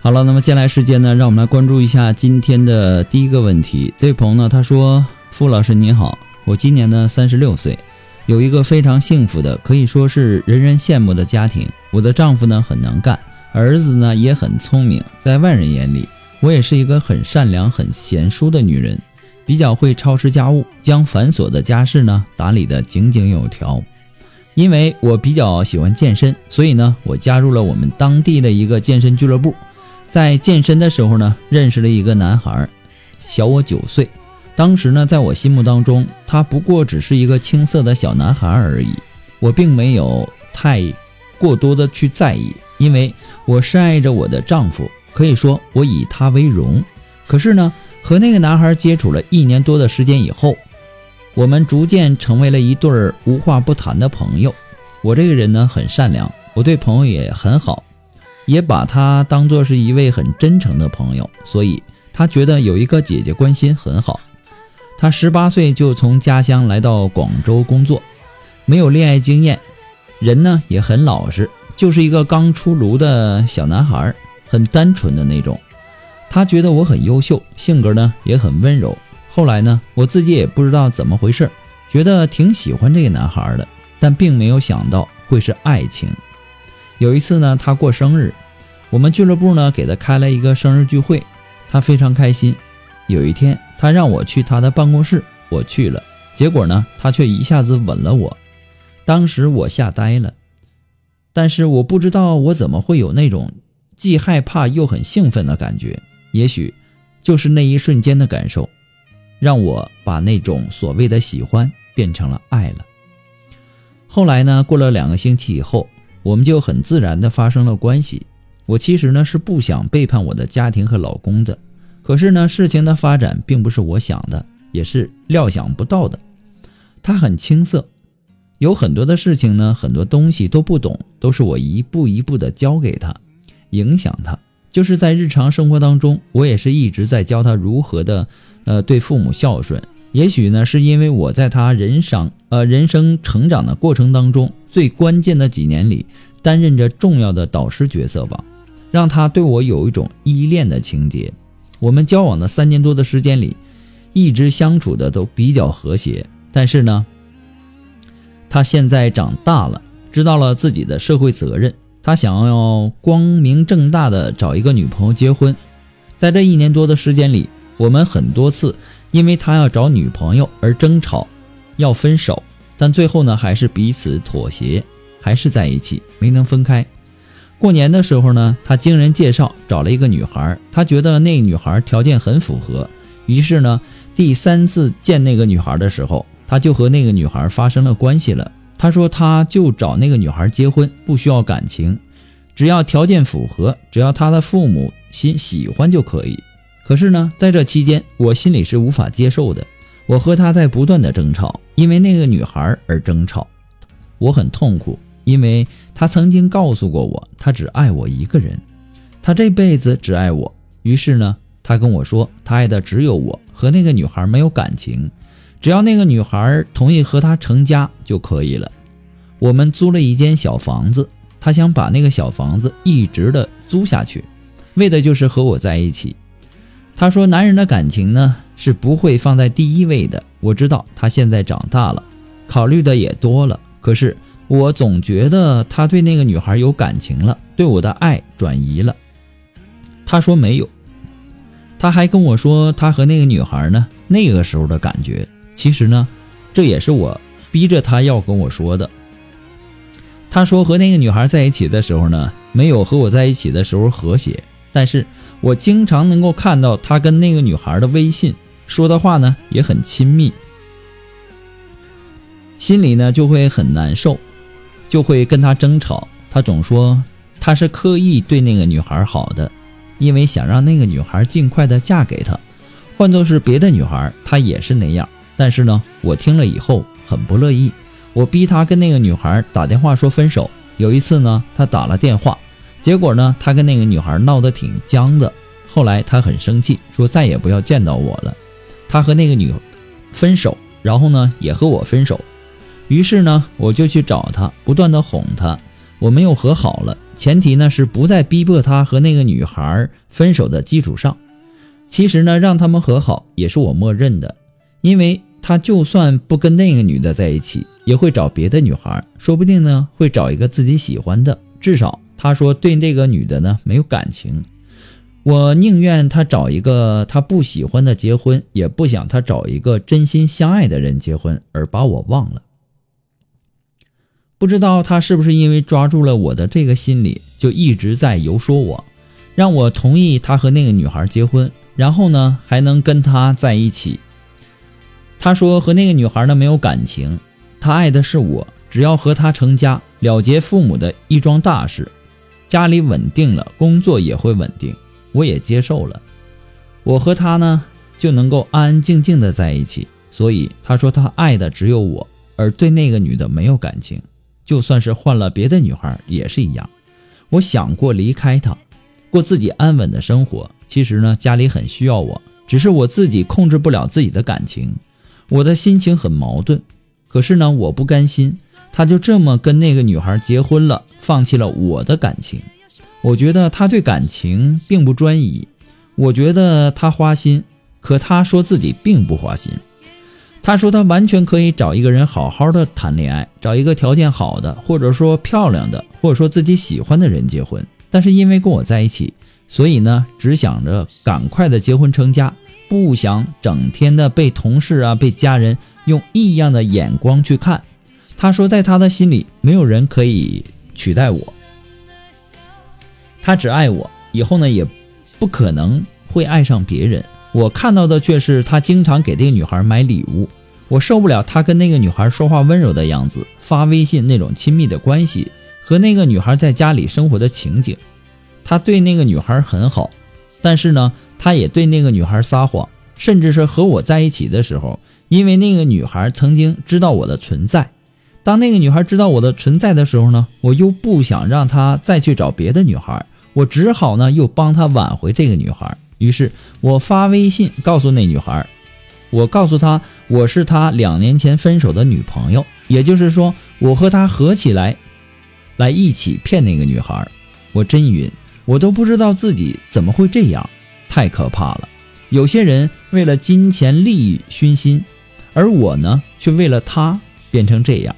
好了，那么接下来时间呢，让我们来关注一下今天的第一个问题。这位朋友呢，他说：“傅老师您好，我今年呢三十六岁，有一个非常幸福的，可以说是人人羡慕的家庭。我的丈夫呢很能干，儿子呢也很聪明，在外人眼里，我也是一个很善良、很贤淑的女人，比较会操持家务，将繁琐的家事呢打理得井井有条。因为我比较喜欢健身，所以呢，我加入了我们当地的一个健身俱乐部。”在健身的时候呢，认识了一个男孩，小我九岁。当时呢，在我心目当中，他不过只是一个青涩的小男孩而已。我并没有太过多的去在意，因为我深爱着我的丈夫，可以说我以他为荣。可是呢，和那个男孩接触了一年多的时间以后，我们逐渐成为了一对儿无话不谈的朋友。我这个人呢，很善良，我对朋友也很好。也把他当作是一位很真诚的朋友，所以他觉得有一个姐姐关心很好。他十八岁就从家乡来到广州工作，没有恋爱经验，人呢也很老实，就是一个刚出炉的小男孩，很单纯的那种。他觉得我很优秀，性格呢也很温柔。后来呢，我自己也不知道怎么回事，觉得挺喜欢这个男孩的，但并没有想到会是爱情。有一次呢，他过生日，我们俱乐部呢给他开了一个生日聚会，他非常开心。有一天，他让我去他的办公室，我去了，结果呢，他却一下子吻了我。当时我吓呆了，但是我不知道我怎么会有那种既害怕又很兴奋的感觉。也许就是那一瞬间的感受，让我把那种所谓的喜欢变成了爱了。后来呢，过了两个星期以后。我们就很自然的发生了关系。我其实呢是不想背叛我的家庭和老公的，可是呢事情的发展并不是我想的，也是料想不到的。他很青涩，有很多的事情呢，很多东西都不懂，都是我一步一步的教给他，影响他。就是在日常生活当中，我也是一直在教他如何的，呃，对父母孝顺。也许呢，是因为我在他人生呃人生成长的过程当中最关键的几年里，担任着重要的导师角色吧，让他对我有一种依恋的情节。我们交往的三年多的时间里，一直相处的都比较和谐。但是呢，他现在长大了，知道了自己的社会责任，他想要光明正大的找一个女朋友结婚。在这一年多的时间里，我们很多次。因为他要找女朋友而争吵，要分手，但最后呢还是彼此妥协，还是在一起，没能分开。过年的时候呢，他经人介绍找了一个女孩，他觉得那女孩条件很符合，于是呢，第三次见那个女孩的时候，他就和那个女孩发生了关系了。他说他就找那个女孩结婚，不需要感情，只要条件符合，只要他的父母心喜欢就可以。可是呢，在这期间，我心里是无法接受的。我和他在不断的争吵，因为那个女孩而争吵。我很痛苦，因为他曾经告诉过我，他只爱我一个人，他这辈子只爱我。于是呢，他跟我说，他爱的只有我，和那个女孩没有感情，只要那个女孩同意和他成家就可以了。我们租了一间小房子，他想把那个小房子一直的租下去，为的就是和我在一起。他说，男人的感情呢是不会放在第一位的。我知道他现在长大了，考虑的也多了，可是我总觉得他对那个女孩有感情了，对我的爱转移了。他说没有，他还跟我说他和那个女孩呢那个时候的感觉。其实呢，这也是我逼着他要跟我说的。他说和那个女孩在一起的时候呢，没有和我在一起的时候和谐，但是我经常能够看到他跟那个女孩的微信说的话呢，也很亲密，心里呢就会很难受，就会跟他争吵。他总说他是刻意对那个女孩好的，因为想让那个女孩尽快的嫁给他。换作是别的女孩，他也是那样。但是呢，我听了以后很不乐意。我逼他跟那个女孩打电话说分手。有一次呢，他打了电话，结果呢，他跟那个女孩闹得挺僵的。后来他很生气，说再也不要见到我了。他和那个女分手，然后呢，也和我分手。于是呢，我就去找他，不断的哄他。我们又和好了，前提呢是不再逼迫他和那个女孩分手的基础上。其实呢，让他们和好也是我默认的，因为。他就算不跟那个女的在一起，也会找别的女孩，说不定呢会找一个自己喜欢的。至少他说对那个女的呢没有感情。我宁愿他找一个他不喜欢的结婚，也不想他找一个真心相爱的人结婚而把我忘了。不知道他是不是因为抓住了我的这个心理，就一直在游说我，让我同意他和那个女孩结婚，然后呢还能跟他在一起。他说和那个女孩呢没有感情，他爱的是我，只要和她成家，了结父母的一桩大事，家里稳定了，工作也会稳定，我也接受了。我和他呢就能够安安静静的在一起。所以他说他爱的只有我，而对那个女的没有感情，就算是换了别的女孩也是一样。我想过离开他，过自己安稳的生活。其实呢家里很需要我，只是我自己控制不了自己的感情。我的心情很矛盾，可是呢，我不甘心，他就这么跟那个女孩结婚了，放弃了我的感情。我觉得他对感情并不专一，我觉得他花心，可他说自己并不花心。他说他完全可以找一个人好好的谈恋爱，找一个条件好的，或者说漂亮的，或者说自己喜欢的人结婚。但是因为跟我在一起，所以呢，只想着赶快的结婚成家。不想整天的被同事啊、被家人用异样的眼光去看。他说，在他的心里，没有人可以取代我。他只爱我，以后呢，也不可能会爱上别人。我看到的却是他经常给那个女孩买礼物。我受不了他跟那个女孩说话温柔的样子，发微信那种亲密的关系，和那个女孩在家里生活的情景。他对那个女孩很好，但是呢。他也对那个女孩撒谎，甚至是和我在一起的时候，因为那个女孩曾经知道我的存在。当那个女孩知道我的存在的时候呢，我又不想让她再去找别的女孩，我只好呢又帮她挽回这个女孩。于是我发微信告诉那女孩，我告诉她我是她两年前分手的女朋友，也就是说我和她合起来，来一起骗那个女孩。我真晕，我都不知道自己怎么会这样。太可怕了！有些人为了金钱利益熏心，而我呢，却为了他变成这样。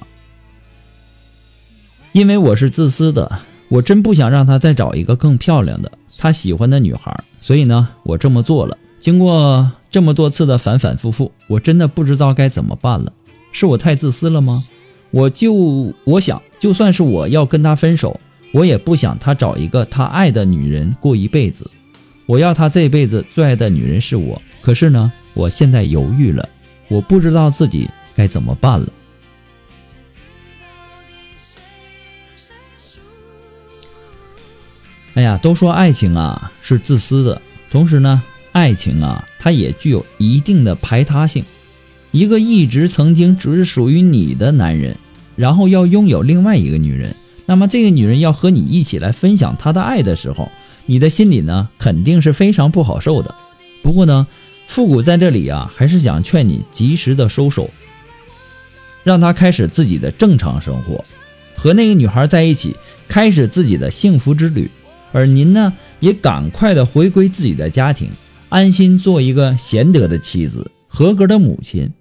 因为我是自私的，我真不想让他再找一个更漂亮的他喜欢的女孩，所以呢，我这么做了。经过这么多次的反反复复，我真的不知道该怎么办了。是我太自私了吗？我就我想，就算是我要跟他分手，我也不想他找一个他爱的女人过一辈子。我要他这辈子最爱的女人是我，可是呢，我现在犹豫了，我不知道自己该怎么办了。哎呀，都说爱情啊是自私的，同时呢，爱情啊它也具有一定的排他性。一个一直曾经只属于你的男人，然后要拥有另外一个女人，那么这个女人要和你一起来分享她的爱的时候，你的心里呢肯定是非常不好受的。不过呢，复古在这里啊，还是想劝你及时的收手，让她开始自己的正常生活，和那个女孩在一起，开始自己的幸福之旅。而您呢，也赶快的回归自己的家庭，安心做一个贤德的妻子，合格的母亲，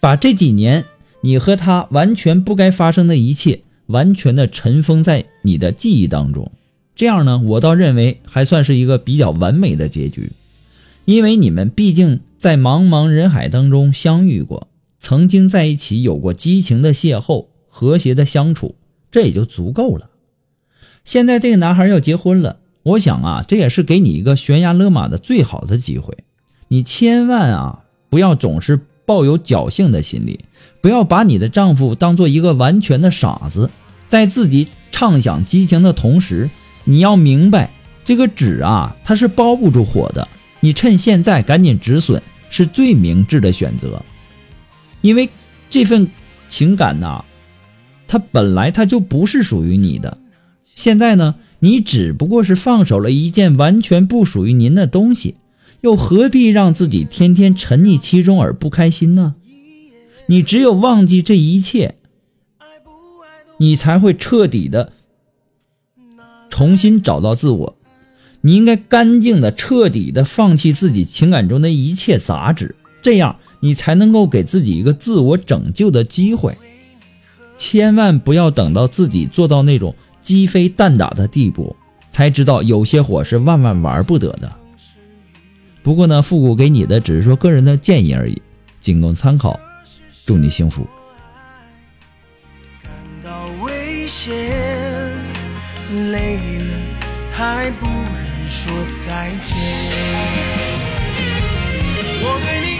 把这几年你和他完全不该发生的一切，完全的尘封在你的记忆当中。这样呢，我倒认为还算是一个比较完美的结局，因为你们毕竟在茫茫人海当中相遇过，曾经在一起有过激情的邂逅，和谐的相处，这也就足够了。现在这个男孩要结婚了，我想啊，这也是给你一个悬崖勒马的最好的机会。你千万啊，不要总是抱有侥幸的心理，不要把你的丈夫当做一个完全的傻子。在自己畅想激情的同时，你要明白，这个纸啊，它是包不住火的。你趁现在赶紧止损，是最明智的选择。因为这份情感呐，它本来它就不是属于你的。现在呢，你只不过是放手了一件完全不属于您的东西，又何必让自己天天沉溺其中而不开心呢？你只有忘记这一切，你才会彻底的重新找到自我。你应该干净的、彻底的放弃自己情感中的一切杂质，这样你才能够给自己一个自我拯救的机会。千万不要等到自己做到那种。鸡飞蛋打的地步，才知道有些火是万万玩不得的。不过呢，复古给你的只是说个人的建议而已，仅供参考。祝你幸福。感到危险，累了还不忍说再见。我对你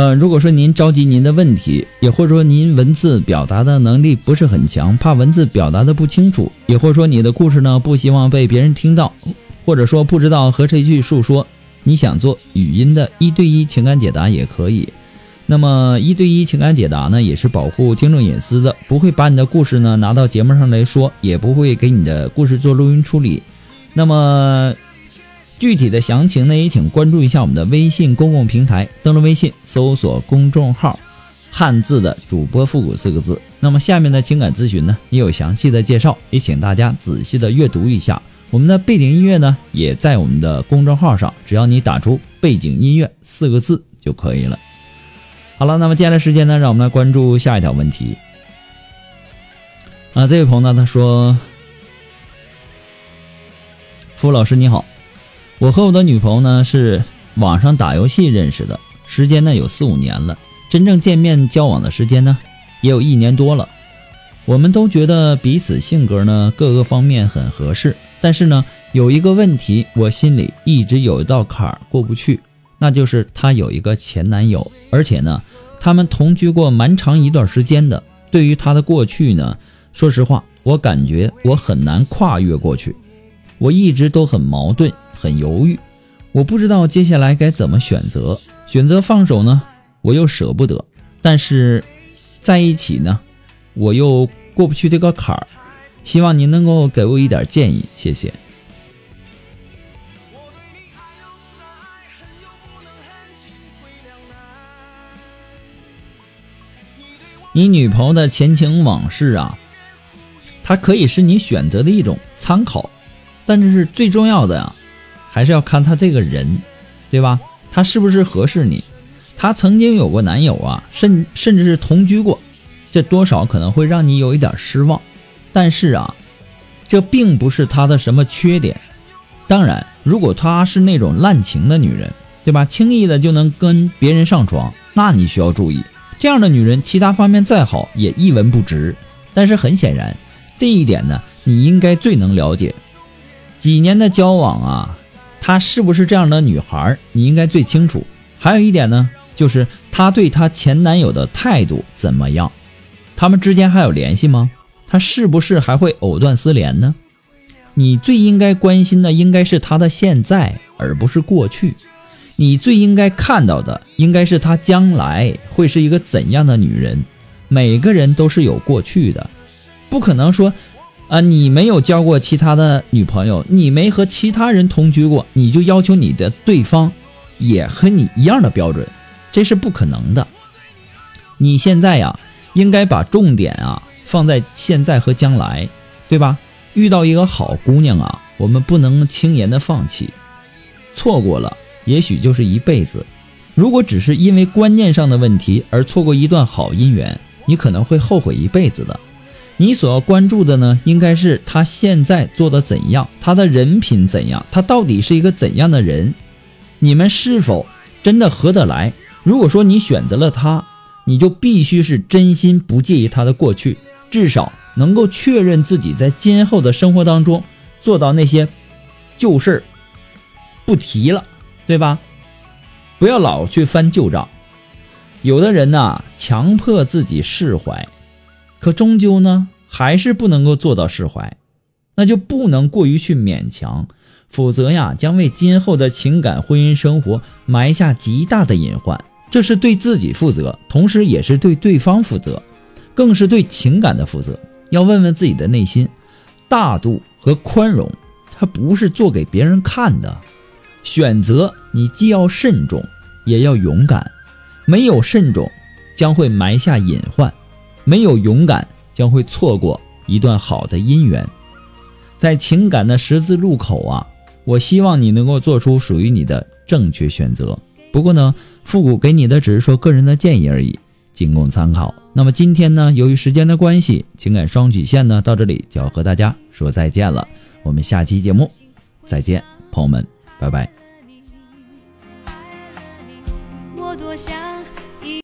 呃，如果说您着急您的问题，也或者说您文字表达的能力不是很强，怕文字表达的不清楚，也或者说你的故事呢不希望被别人听到，或者说不知道和谁去诉说，你想做语音的一对一情感解答也可以。那么一对一情感解答呢，也是保护听众隐私的，不会把你的故事呢拿到节目上来说，也不会给你的故事做录音处理。那么具体的详情呢，也请关注一下我们的微信公共平台，登录微信搜索公众号“汉字的主播复古”四个字。那么下面的情感咨询呢，也有详细的介绍，也请大家仔细的阅读一下。我们的背景音乐呢，也在我们的公众号上，只要你打出“背景音乐”四个字就可以了。好了，那么接下来时间呢，让我们来关注下一条问题。啊，这位朋友呢，他说：“ 付老师你好，我和我的女朋友呢是网上打游戏认识的，时间呢有四五年了，真正见面交往的时间呢也有一年多了。我们都觉得彼此性格呢各个方面很合适，但是呢有一个问题，我心里一直有一道坎儿过不去，那就是她有一个前男友，而且呢他们同居过蛮长一段时间的。对于她的过去呢，说实话，我感觉我很难跨越过去。我一直都很矛盾，很犹豫，我不知道接下来该怎么选择。选择放手呢，我又舍不得；但是在一起呢，我又过不去这个坎儿。希望您能够给我一点建议，谢谢。你，女朋友的前情往事啊，它可以是你选择的一种参考，但这是最重要的呀，还是要看她这个人，对吧？她是不是合适你？她曾经有过男友啊，甚甚至是同居过，这多少可能会让你有一点失望。但是啊，这并不是她的什么缺点。当然，如果她是那种滥情的女人，对吧？轻易的就能跟别人上床，那你需要注意。这样的女人，其他方面再好也一文不值。但是很显然，这一点呢，你应该最能了解。几年的交往啊，她是不是这样的女孩，你应该最清楚。还有一点呢，就是她对她前男友的态度怎么样？他们之间还有联系吗？她是不是还会藕断丝连呢？你最应该关心的应该是她的现在，而不是过去。你最应该看到的，应该是她将来会是一个怎样的女人。每个人都是有过去的，不可能说，啊，你没有交过其他的女朋友，你没和其他人同居过，你就要求你的对方也和你一样的标准，这是不可能的。你现在呀，应该把重点啊放在现在和将来，对吧？遇到一个好姑娘啊，我们不能轻言的放弃，错过了也许就是一辈子。如果只是因为观念上的问题而错过一段好姻缘，你可能会后悔一辈子的。你所要关注的呢，应该是他现在做的怎样，他的人品怎样，他到底是一个怎样的人，你们是否真的合得来？如果说你选择了他，你就必须是真心不介意他的过去，至少能够确认自己在今后的生活当中做到那些旧事儿不提了，对吧？不要老去翻旧账。有的人呐，强迫自己释怀，可终究呢，还是不能够做到释怀，那就不能过于去勉强，否则呀，将为今后的情感婚姻生活埋下极大的隐患。这是对自己负责，同时也是对对方负责，更是对情感的负责。要问问自己的内心，大度和宽容，它不是做给别人看的。选择你既要慎重，也要勇敢。没有慎重，将会埋下隐患；没有勇敢，将会错过一段好的姻缘。在情感的十字路口啊，我希望你能够做出属于你的正确选择。不过呢，复古给你的只是说个人的建议而已，仅供参考。那么今天呢，由于时间的关系，情感双曲线呢到这里就要和大家说再见了。我们下期节目再见，朋友们，拜拜。